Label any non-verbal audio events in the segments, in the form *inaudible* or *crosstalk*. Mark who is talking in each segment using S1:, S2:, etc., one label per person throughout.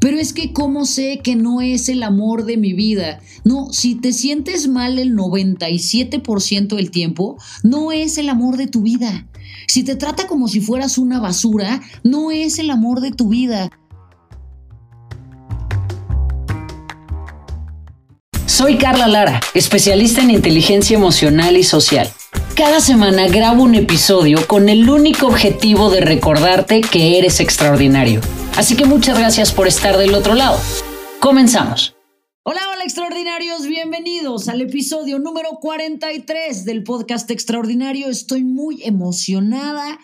S1: Pero es que ¿cómo sé que no es el amor de mi vida? No, si te sientes mal el 97% del tiempo, no es el amor de tu vida. Si te trata como si fueras una basura, no es el amor de tu vida. Soy Carla Lara, especialista en inteligencia emocional y social. Cada semana grabo un episodio con el único objetivo de recordarte que eres extraordinario. Así que muchas gracias por estar del otro lado. Comenzamos. Hola, hola extraordinarios, bienvenidos al episodio número 43 del podcast Extraordinario. Estoy muy emocionada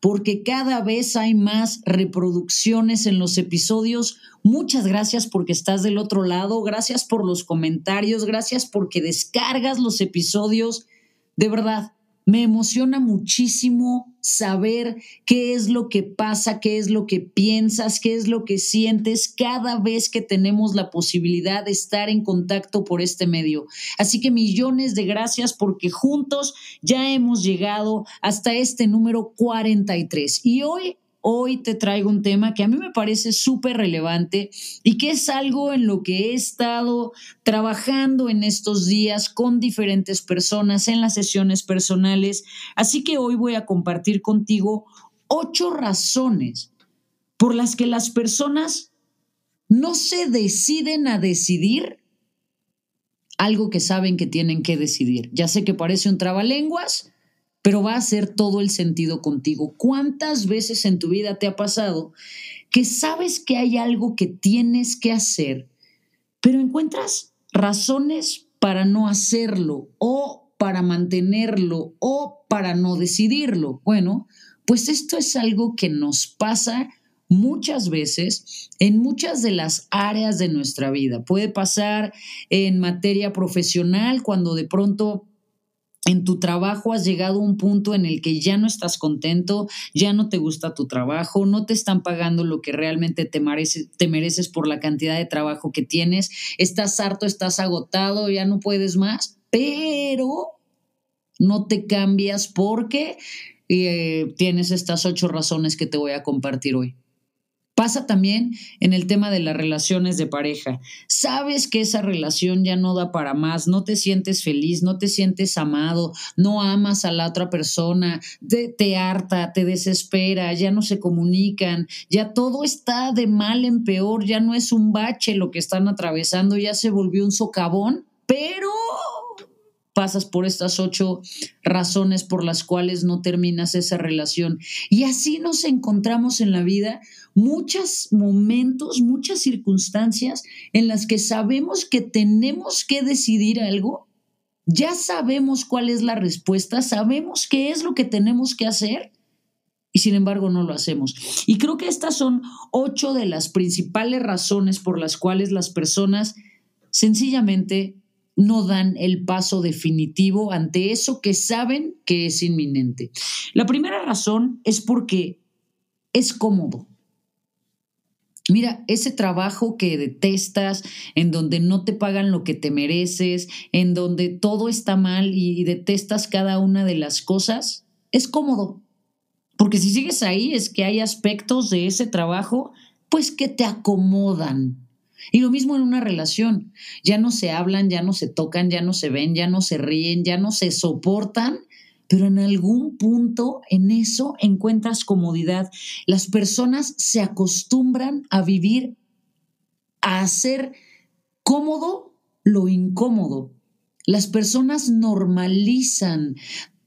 S1: porque cada vez hay más reproducciones en los episodios. Muchas gracias porque estás del otro lado, gracias por los comentarios, gracias porque descargas los episodios. De verdad, me emociona muchísimo saber qué es lo que pasa, qué es lo que piensas, qué es lo que sientes cada vez que tenemos la posibilidad de estar en contacto por este medio. Así que millones de gracias porque juntos ya hemos llegado hasta este número 43. Y hoy hoy te traigo un tema que a mí me parece súper relevante y que es algo en lo que he estado trabajando en estos días con diferentes personas en las sesiones personales. Así que hoy voy a compartir contigo ocho razones por las que las personas no se deciden a decidir algo que saben que tienen que decidir. Ya sé que parece un trabalenguas, pero va a hacer todo el sentido contigo. ¿Cuántas veces en tu vida te ha pasado que sabes que hay algo que tienes que hacer, pero encuentras razones para no hacerlo o para mantenerlo o para no decidirlo? Bueno, pues esto es algo que nos pasa muchas veces en muchas de las áreas de nuestra vida. Puede pasar en materia profesional cuando de pronto en tu trabajo has llegado a un punto en el que ya no estás contento, ya no te gusta tu trabajo, no te están pagando lo que realmente te, te mereces por la cantidad de trabajo que tienes, estás harto, estás agotado, ya no puedes más, pero no te cambias porque eh, tienes estas ocho razones que te voy a compartir hoy. Pasa también en el tema de las relaciones de pareja. Sabes que esa relación ya no da para más, no te sientes feliz, no te sientes amado, no amas a la otra persona, te, te, harta, te desespera, ya no se comunican, ya todo está de mal en peor, ya no es un bache lo que están atravesando, ya se volvió un socavón, pero pasas por estas ocho razones por las cuales no terminas esa relación. Y así nos encontramos en la vida muchos momentos, muchas circunstancias en las que sabemos que tenemos que decidir algo, ya sabemos cuál es la respuesta, sabemos qué es lo que tenemos que hacer y sin embargo no lo hacemos. Y creo que estas son ocho de las principales razones por las cuales las personas sencillamente no dan el paso definitivo ante eso que saben que es inminente. La primera razón es porque es cómodo. Mira, ese trabajo que detestas, en donde no te pagan lo que te mereces, en donde todo está mal y detestas cada una de las cosas, es cómodo. Porque si sigues ahí es que hay aspectos de ese trabajo, pues que te acomodan, y lo mismo en una relación. Ya no se hablan, ya no se tocan, ya no se ven, ya no se ríen, ya no se soportan, pero en algún punto en eso encuentras comodidad. Las personas se acostumbran a vivir, a hacer cómodo lo incómodo. Las personas normalizan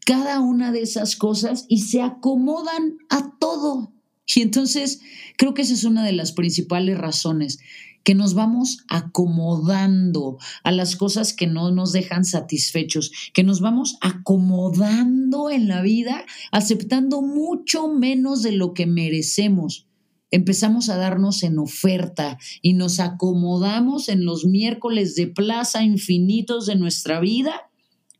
S1: cada una de esas cosas y se acomodan a todo. Y entonces creo que esa es una de las principales razones que nos vamos acomodando a las cosas que no nos dejan satisfechos, que nos vamos acomodando en la vida, aceptando mucho menos de lo que merecemos. Empezamos a darnos en oferta y nos acomodamos en los miércoles de plaza infinitos de nuestra vida,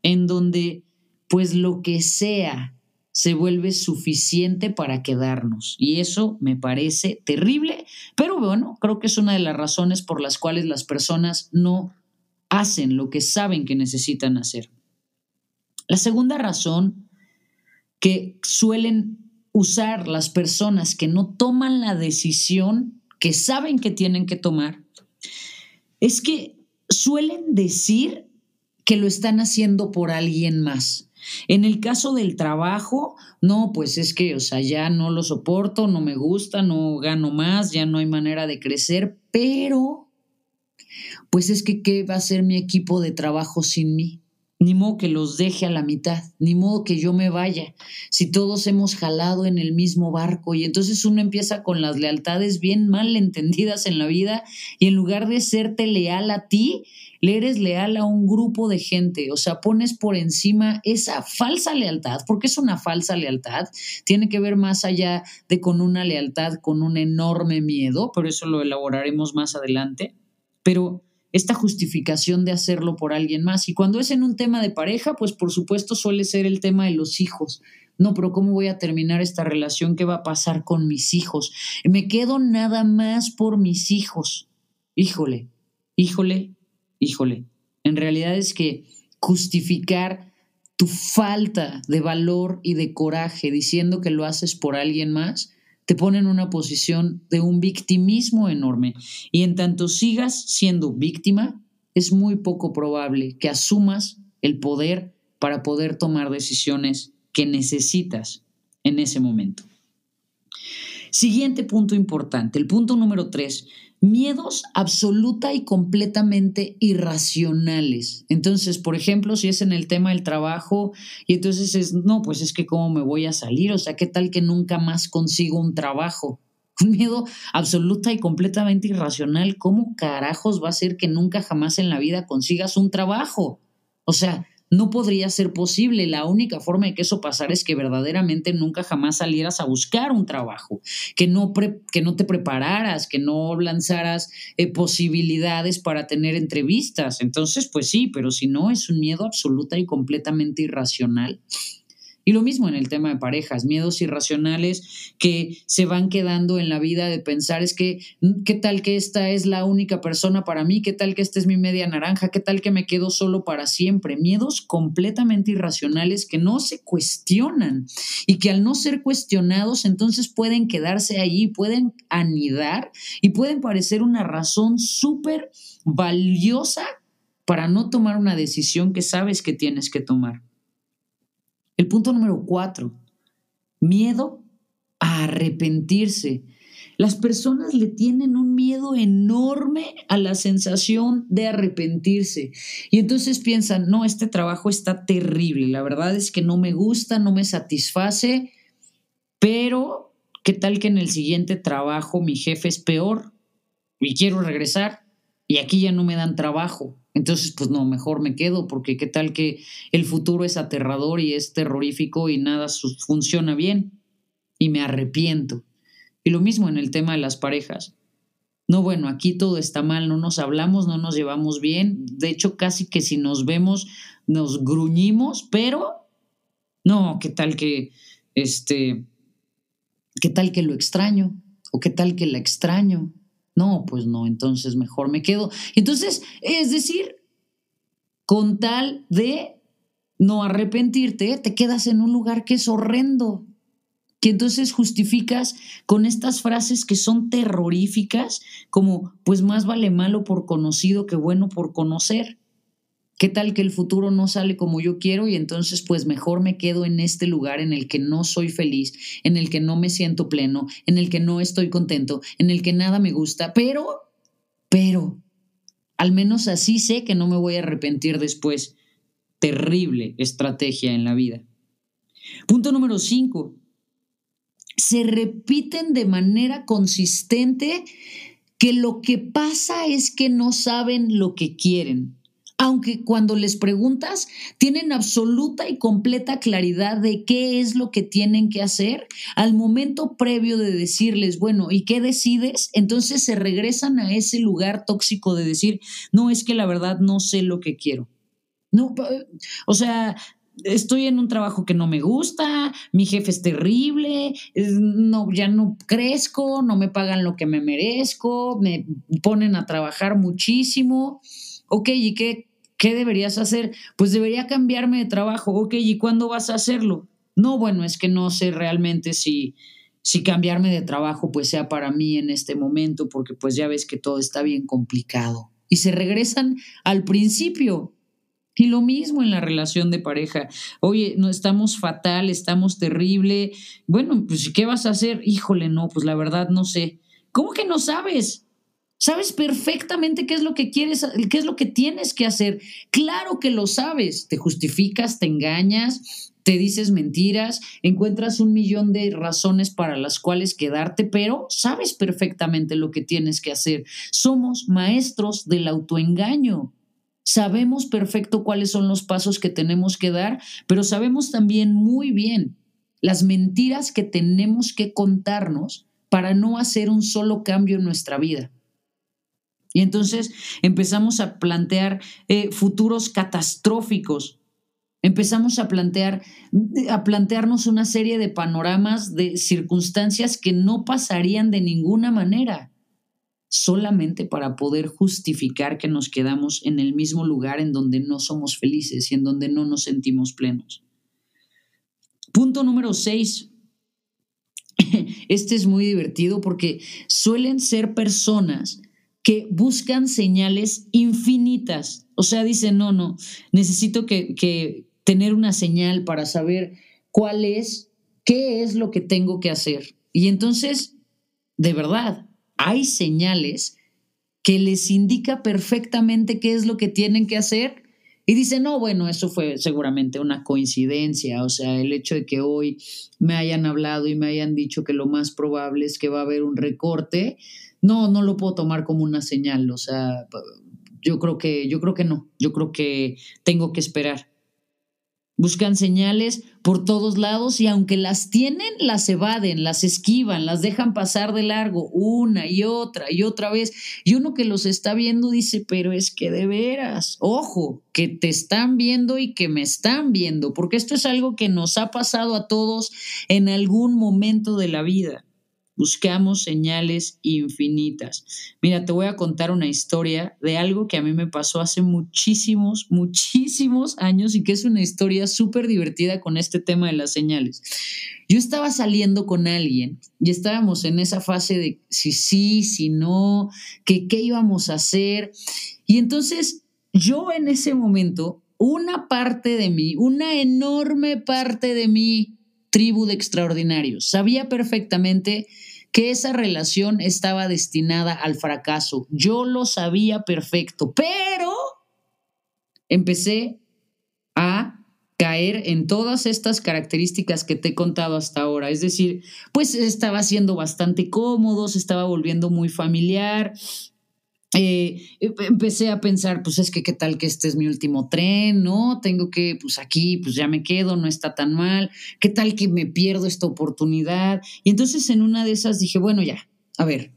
S1: en donde pues lo que sea se vuelve suficiente para quedarnos. Y eso me parece terrible, pero bueno, creo que es una de las razones por las cuales las personas no hacen lo que saben que necesitan hacer. La segunda razón que suelen usar las personas que no toman la decisión que saben que tienen que tomar, es que suelen decir que lo están haciendo por alguien más. En el caso del trabajo, no, pues es que, o sea, ya no lo soporto, no me gusta, no gano más, ya no hay manera de crecer, pero, pues es que, ¿qué va a ser mi equipo de trabajo sin mí? Ni modo que los deje a la mitad, ni modo que yo me vaya, si todos hemos jalado en el mismo barco y entonces uno empieza con las lealtades bien mal entendidas en la vida y en lugar de serte leal a ti, le eres leal a un grupo de gente, o sea, pones por encima esa falsa lealtad, porque es una falsa lealtad, tiene que ver más allá de con una lealtad, con un enorme miedo, pero eso lo elaboraremos más adelante, pero esta justificación de hacerlo por alguien más. Y cuando es en un tema de pareja, pues por supuesto suele ser el tema de los hijos. No, pero ¿cómo voy a terminar esta relación? ¿Qué va a pasar con mis hijos? Me quedo nada más por mis hijos. Híjole, híjole, híjole. En realidad es que justificar tu falta de valor y de coraje diciendo que lo haces por alguien más, te pone en una posición de un victimismo enorme. Y en tanto sigas siendo víctima, es muy poco probable que asumas el poder para poder tomar decisiones que necesitas en ese momento. Siguiente punto importante, el punto número tres, miedos absoluta y completamente irracionales. Entonces, por ejemplo, si es en el tema del trabajo y entonces es, no, pues es que cómo me voy a salir, o sea, ¿qué tal que nunca más consigo un trabajo? *laughs* Un miedo absoluta y completamente irracional. ¿Cómo carajos va a ser que nunca jamás en la vida consigas un trabajo? O sea, no podría ser posible. La única forma de que eso pasara es que verdaderamente nunca jamás salieras a buscar un trabajo, que no, que no te prepararas, que no lanzaras eh, posibilidades para tener entrevistas. Entonces, pues sí, pero si no, es un miedo absoluta y completamente irracional. Y lo mismo en el tema de parejas, miedos irracionales que se van quedando en la vida de pensar es que, ¿qué tal que esta es la única persona para mí? ¿Qué tal que esta es mi media naranja? ¿Qué tal que me quedo solo para siempre? Miedos completamente irracionales que no se cuestionan y que al no ser cuestionados entonces pueden quedarse ahí, pueden anidar y pueden parecer una razón súper valiosa para no tomar una decisión que sabes que tienes que tomar. El punto número cuatro, miedo a arrepentirse. Las personas le tienen un miedo enorme a la sensación de arrepentirse. Y entonces piensan, no, este trabajo está terrible, la verdad es que no me gusta, no me satisface, pero ¿qué tal que en el siguiente trabajo mi jefe es peor y quiero regresar y aquí ya no me dan trabajo? Entonces, pues no, mejor me quedo porque qué tal que el futuro es aterrador y es terrorífico y nada funciona bien y me arrepiento. Y lo mismo en el tema de las parejas. No, bueno, aquí todo está mal, no nos hablamos, no nos llevamos bien. De hecho, casi que si nos vemos, nos gruñimos, pero no, qué tal que, este, qué tal que lo extraño o qué tal que la extraño no, pues no, entonces mejor me quedo. Entonces, es decir, con tal de no arrepentirte, te quedas en un lugar que es horrendo, que entonces justificas con estas frases que son terroríficas, como pues más vale malo por conocido que bueno por conocer. ¿Qué tal que el futuro no sale como yo quiero y entonces pues mejor me quedo en este lugar en el que no soy feliz, en el que no me siento pleno, en el que no estoy contento, en el que nada me gusta, pero, pero, al menos así sé que no me voy a arrepentir después. Terrible estrategia en la vida. Punto número cinco. Se repiten de manera consistente que lo que pasa es que no saben lo que quieren aunque cuando les preguntas tienen absoluta y completa claridad de qué es lo que tienen que hacer, al momento previo de decirles, bueno, ¿y qué decides? Entonces se regresan a ese lugar tóxico de decir, no, es que la verdad no sé lo que quiero. No, o sea, estoy en un trabajo que no me gusta, mi jefe es terrible, no, ya no crezco, no me pagan lo que me merezco, me ponen a trabajar muchísimo ok, ¿y qué, qué deberías hacer? Pues debería cambiarme de trabajo, ok, ¿y cuándo vas a hacerlo? No, bueno, es que no sé realmente si, si cambiarme de trabajo pues sea para mí en este momento, porque pues ya ves que todo está bien complicado. Y se regresan al principio, y lo mismo en la relación de pareja. Oye, no estamos fatal, estamos terrible. Bueno, pues ¿qué vas a hacer? Híjole, no, pues la verdad no sé. ¿Cómo que no sabes? Sabes perfectamente qué es lo que quieres, qué es lo que tienes que hacer. Claro que lo sabes. Te justificas, te engañas, te dices mentiras, encuentras un millón de razones para las cuales quedarte, pero sabes perfectamente lo que tienes que hacer. Somos maestros del autoengaño. Sabemos perfecto cuáles son los pasos que tenemos que dar, pero sabemos también muy bien las mentiras que tenemos que contarnos para no hacer un solo cambio en nuestra vida. Y entonces empezamos a plantear eh, futuros catastróficos. Empezamos a plantear, a plantearnos una serie de panoramas de circunstancias que no pasarían de ninguna manera solamente para poder justificar que nos quedamos en el mismo lugar en donde no somos felices y en donde no nos sentimos plenos. Punto número seis. *laughs* Este es muy divertido porque suelen ser personas que buscan señales infinitas. O sea, dicen, no, no, necesito que, que tener una señal para saber cuál es, qué es lo que tengo que hacer. Y entonces, de verdad, hay señales que les indica perfectamente qué es lo que tienen que hacer y dicen, no, bueno, eso fue seguramente una coincidencia, o sea, el hecho de que hoy me hayan hablado y me hayan dicho que lo más probable es que va a haber un recorte, no, no lo puedo tomar como una señal, o sea, yo creo que, yo creo que no, yo creo que tengo que esperar. Buscan señales por todos lados y aunque las tienen, las evaden, las esquivan, las dejan pasar de largo una y otra y otra vez. Y uno que los está viendo dice, pero es que de veras, ojo, que te están viendo y que me están viendo, porque esto es algo que nos ha pasado a todos en algún momento de la vida. Buscamos señales infinitas. Mira, te voy a contar una historia de algo que a mí me pasó hace muchísimos, muchísimos años y que es una historia súper divertida con este tema de las señales. Yo estaba saliendo con alguien y estábamos en esa fase de si sí, si no, que qué íbamos a hacer. Y entonces yo en ese momento, una parte de mí, una enorme parte de mi tribu de extraordinarios, sabía perfectamente que esa relación estaba destinada al fracaso. Yo lo sabía perfecto, pero empecé a caer en todas estas características que te he contado hasta ahora. Es decir, pues estaba siendo bastante cómodo, se estaba volviendo muy familiar, eh, em, empecé a pensar, pues es que qué tal que este es mi último tren, ¿no? Tengo que, pues aquí, pues ya me quedo, no está tan mal, qué tal que me pierdo esta oportunidad. Y entonces en una de esas dije, bueno, ya, a ver,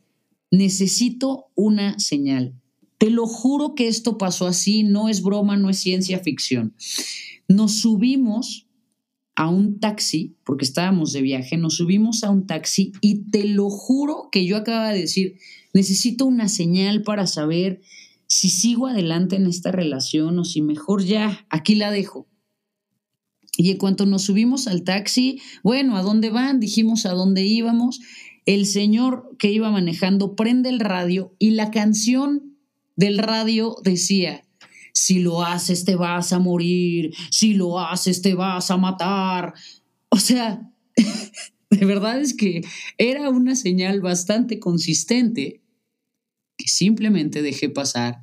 S1: necesito una señal. Te lo juro que esto pasó así, no es broma, no es ciencia ficción. Nos subimos a un taxi, porque estábamos de viaje, nos subimos a un taxi y te lo juro que yo acaba de decir, necesito una señal para saber si sigo adelante en esta relación o si mejor ya, aquí la dejo. Y en cuanto nos subimos al taxi, bueno, ¿a dónde van? Dijimos a dónde íbamos. El señor que iba manejando prende el radio y la canción del radio decía, si lo haces te vas a morir, si lo haces te vas a matar. O sea, *laughs* *laughs* de verdad es que era una señal bastante consistente que simplemente dejé pasar.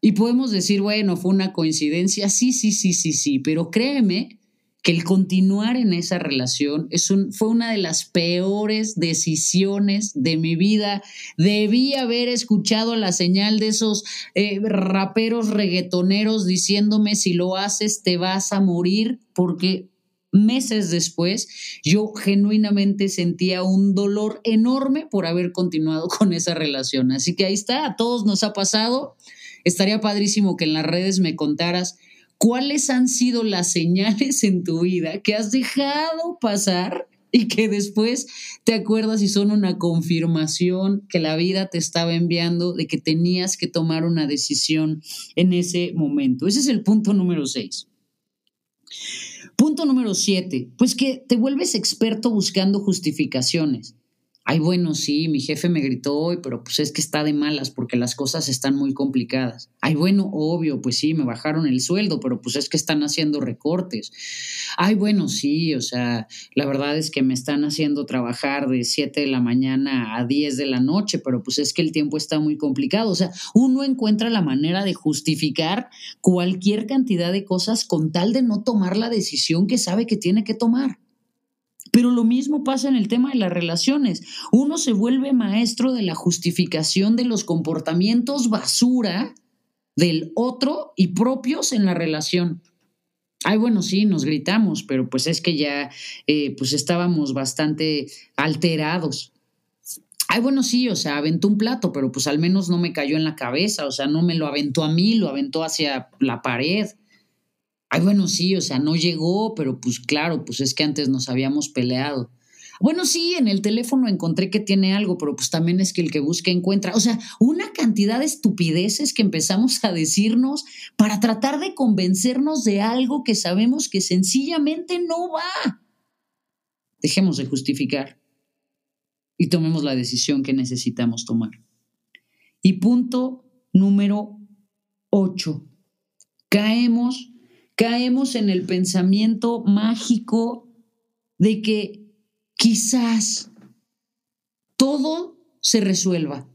S1: Y podemos decir, bueno, fue una coincidencia, sí, sí, sí, sí, sí, pero créeme que el continuar en esa relación es un, fue una de las peores decisiones de mi vida. Debí haber escuchado la señal de esos eh, raperos reggaetoneros diciéndome si lo haces te vas a morir, porque meses después yo genuinamente sentía un dolor enorme por haber continuado con esa relación. Así que ahí está, a todos nos ha pasado. Estaría padrísimo que en las redes me contaras ¿Cuáles han sido las señales en tu vida que has dejado pasar y que después te acuerdas y son una confirmación que la vida te estaba enviando de que tenías que tomar una decisión en ese momento? Ese es el punto número seis. Punto número siete, pues que te vuelves experto buscando justificaciones. Ay, bueno, sí, mi jefe me gritó hoy, pero pues es que está de malas porque las cosas están muy complicadas. Ay, bueno, obvio, pues sí, me bajaron el sueldo, pero pues es que están haciendo recortes. Ay, bueno, sí, o sea, la verdad es que me están haciendo trabajar de 7 de la mañana a 10 de la noche, pero pues es que el tiempo está muy complicado. O sea, uno encuentra la manera de justificar cualquier cantidad de cosas con tal de no tomar la decisión que sabe que tiene que tomar. Pero lo mismo pasa en el tema de las relaciones. Uno se vuelve maestro de la justificación de los comportamientos basura del otro y propios en la relación. Ay, bueno, sí, nos gritamos, pero pues es que ya eh, pues estábamos bastante alterados. Ay, bueno, sí, o sea, aventó un plato, pero pues al menos no me cayó en la cabeza, o sea, no me lo aventó a mí, lo aventó hacia la pared. Ay, bueno, sí, o sea, no llegó, pero pues claro, pues es que antes nos habíamos peleado. Bueno, sí, en el teléfono encontré que tiene algo, pero pues también es que el que busca encuentra. O sea, una cantidad de estupideces que empezamos a decirnos para tratar de convencernos de algo que sabemos que sencillamente no va. Dejemos de justificar y tomemos la decisión que necesitamos tomar. Y punto número 8. Caemos caemos en el pensamiento mágico de que quizás todo se resuelva.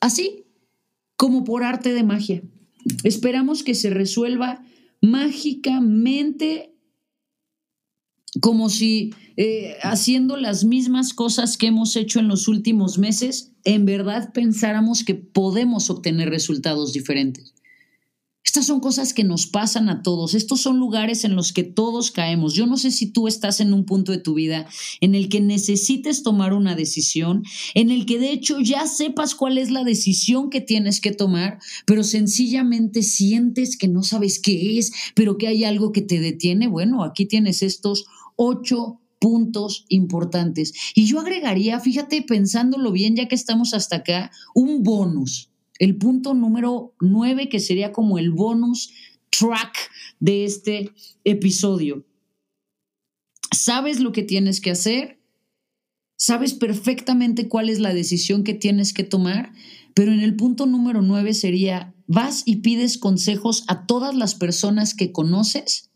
S1: Así como por arte de magia. Esperamos que se resuelva mágicamente como si eh, haciendo las mismas cosas que hemos hecho en los últimos meses, en verdad pensáramos que podemos obtener resultados diferentes. Estas son cosas que nos pasan a todos. Estos son lugares en los que todos caemos. Yo no sé si tú estás en un punto de tu vida en el que necesites tomar una decisión, en el que de hecho ya sepas cuál es la decisión que tienes que tomar, pero sencillamente sientes que no sabes qué es, pero que hay algo que te detiene. Bueno, aquí tienes estos ocho puntos importantes. Y yo agregaría, fíjate, pensándolo bien, ya que estamos hasta acá, un bonus el punto número nueve, que sería como el bonus track de este episodio. ¿Sabes lo que tienes que hacer? ¿Sabes perfectamente cuál es la decisión que tienes que tomar? Pero en el punto número nueve sería, vas y pides consejos a todas las personas que conoces,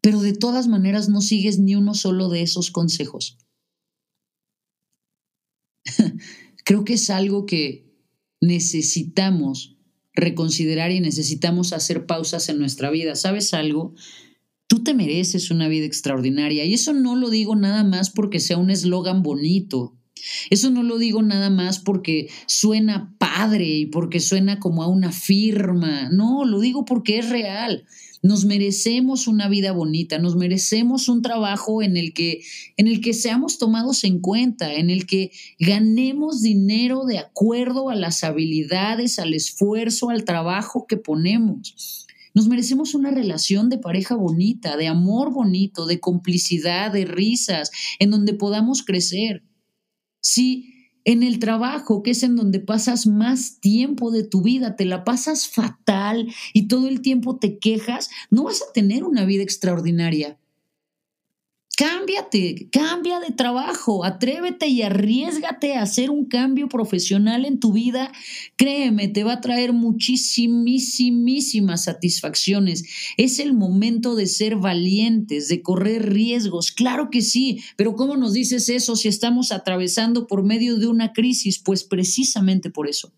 S1: pero de todas maneras no sigues ni uno solo de esos consejos. *laughs* Creo que es algo que necesitamos reconsiderar y necesitamos hacer pausas en nuestra vida. ¿Sabes algo? Tú te mereces una vida extraordinaria y eso no lo digo nada más porque sea un eslogan bonito. Eso no lo digo nada más porque suena padre y porque suena como a una firma. No, lo digo porque es real. Nos merecemos una vida bonita, nos merecemos un trabajo en el que en el que seamos tomados en cuenta, en el que ganemos dinero de acuerdo a las habilidades, al esfuerzo, al trabajo que ponemos. Nos merecemos una relación de pareja bonita, de amor bonito, de complicidad, de risas, en donde podamos crecer. Sí, en el trabajo, que es en donde pasas más tiempo de tu vida, te la pasas fatal y todo el tiempo te quejas, no vas a tener una vida extraordinaria. Cámbiate, cambia de trabajo, atrévete y arriesgate a hacer un cambio profesional en tu vida. Créeme, te va a traer muchísimas satisfacciones. Es el momento de ser valientes, de correr riesgos. Claro que sí, pero ¿cómo nos dices eso si estamos atravesando por medio de una crisis? Pues precisamente por eso.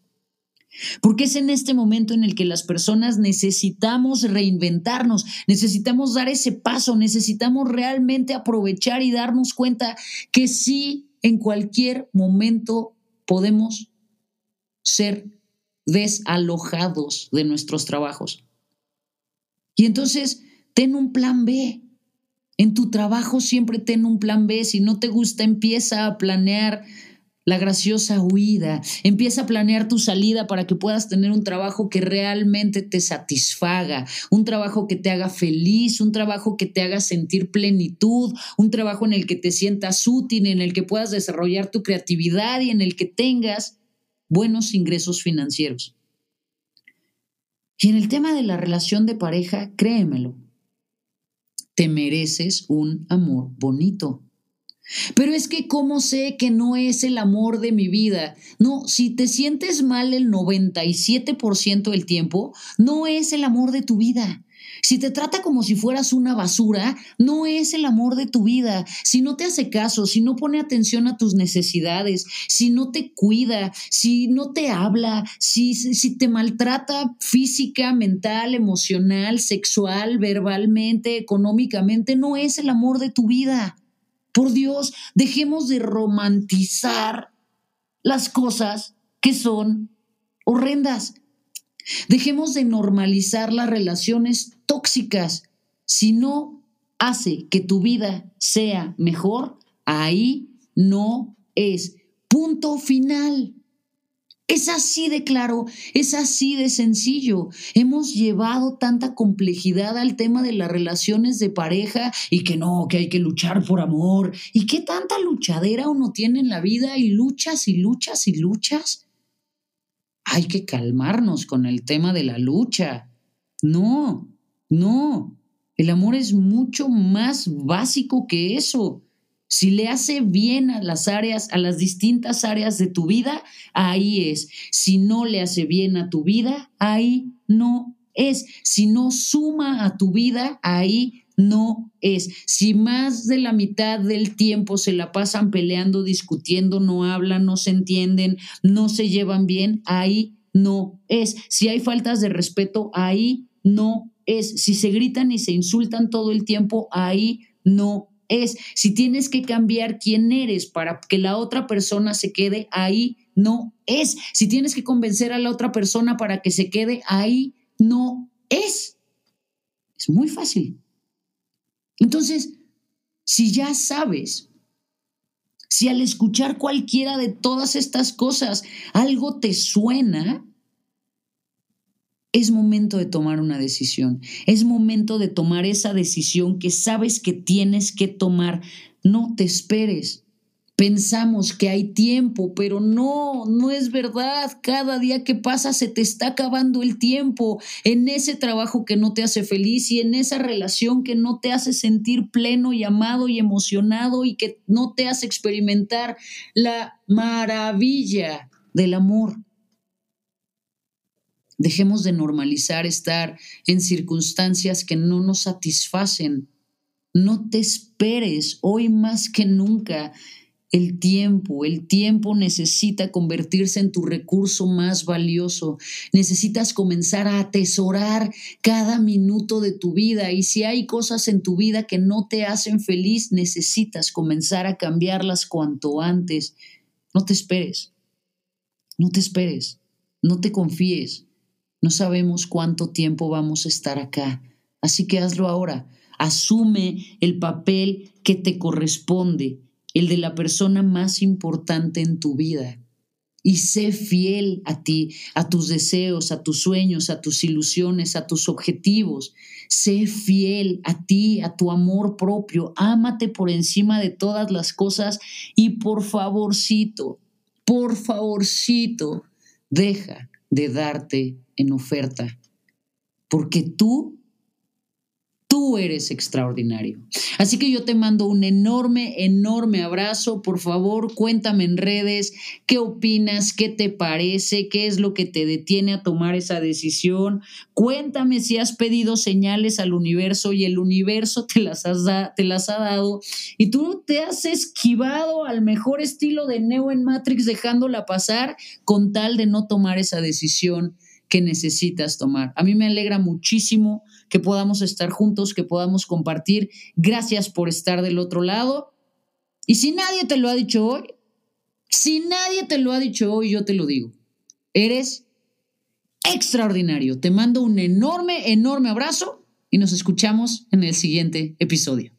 S1: Porque es en este momento en el que las personas necesitamos reinventarnos, necesitamos dar ese paso, necesitamos realmente aprovechar y darnos cuenta que sí, en cualquier momento podemos ser desalojados de nuestros trabajos. Y entonces, ten un plan B. En tu trabajo siempre ten un plan B. Si no te gusta, empieza a planear la graciosa huida. Empieza a planear tu salida para que puedas tener un trabajo que realmente te satisfaga, un trabajo que te haga feliz, un trabajo que te haga sentir plenitud, un trabajo en el que te sientas útil, en el que puedas desarrollar tu creatividad y en el que tengas buenos ingresos financieros. Y en el tema de la relación de pareja, créemelo, te mereces un amor bonito. Pero es que ¿cómo sé que no es el amor de mi vida? No, si te sientes mal el 97% del tiempo, no es el amor de tu vida. Si te trata como si fueras una basura, no es el amor de tu vida. Si no te hace caso, si no pone atención a tus necesidades, si no te cuida, si no te habla, si, si te maltrata física, mental, emocional, sexual, verbalmente, económicamente, no es el amor de tu vida. Por Dios, dejemos de romantizar las cosas que son horrendas. Dejemos de normalizar las relaciones tóxicas. Si no hace que tu vida sea mejor, ahí no es. Punto final. Es así de claro, es así de sencillo. Hemos llevado tanta complejidad al tema de las relaciones de pareja y que no, que hay que luchar por amor. ¿Y qué tanta luchadera uno tiene en la vida y luchas y luchas y luchas? Hay que calmarnos con el tema de la lucha. No, no. El amor es mucho más básico que eso. Si le hace bien a las áreas, a las distintas áreas de tu vida, ahí es. Si no le hace bien a tu vida, ahí no es. Si no suma a tu vida, ahí no es. Si más de la mitad del tiempo se la pasan peleando, discutiendo, no hablan, no se entienden, no se llevan bien, ahí no es. Si hay faltas de respeto, ahí no es. Si se gritan y se insultan todo el tiempo, ahí no es. Si tienes que cambiar quién eres para que la otra persona se quede ahí, no es. Si tienes que convencer a la otra persona para que se quede ahí, no es. Es muy fácil. Entonces, si ya sabes, si al escuchar cualquiera de todas estas cosas algo te suena, es momento de tomar una decisión. Es momento de tomar esa decisión que sabes que tienes que tomar. No te esperes. Pensamos que hay tiempo, pero no, no es verdad. Cada día que pasa se te está acabando el tiempo en ese trabajo que no te hace feliz y en esa relación que no te hace sentir pleno y amado y emocionado y que no te hace experimentar la maravilla del amor. Dejemos de normalizar estar en circunstancias que no nos satisfacen. No te esperes hoy más que nunca. El tiempo, el tiempo necesita convertirse en tu recurso más valioso. Necesitas comenzar a atesorar cada minuto de tu vida y si hay cosas en tu vida que no te hacen feliz, necesitas comenzar a cambiarlas cuanto antes. No te esperes. No te esperes. No te confíes. No sabemos cuánto tiempo vamos a estar acá, así que hazlo ahora. Asume el papel que te corresponde, el de la persona más importante en tu vida. Y sé fiel a ti, a tus deseos, a tus sueños, a tus ilusiones, a tus objetivos. Sé fiel a ti, a tu amor propio. Ámate por encima de todas las cosas y por favorcito, por favorcito, deja de darte en oferta, porque tú, tú eres extraordinario. Así que yo te mando un enorme, enorme abrazo. Por favor, cuéntame en redes qué opinas, qué te parece, qué es lo que te detiene a tomar esa decisión. Cuéntame si has pedido señales al universo y el universo te las, te las ha dado y tú te has esquivado al mejor estilo de Neo en Matrix dejándola pasar con tal de no tomar esa decisión que necesitas tomar. A mí me alegra muchísimo que podamos estar juntos, que podamos compartir. Gracias por estar del otro lado. Y si nadie te lo ha dicho hoy, si nadie te lo ha dicho hoy, yo te lo digo. Eres extraordinario. Te mando un enorme, enorme abrazo y nos escuchamos en el siguiente episodio.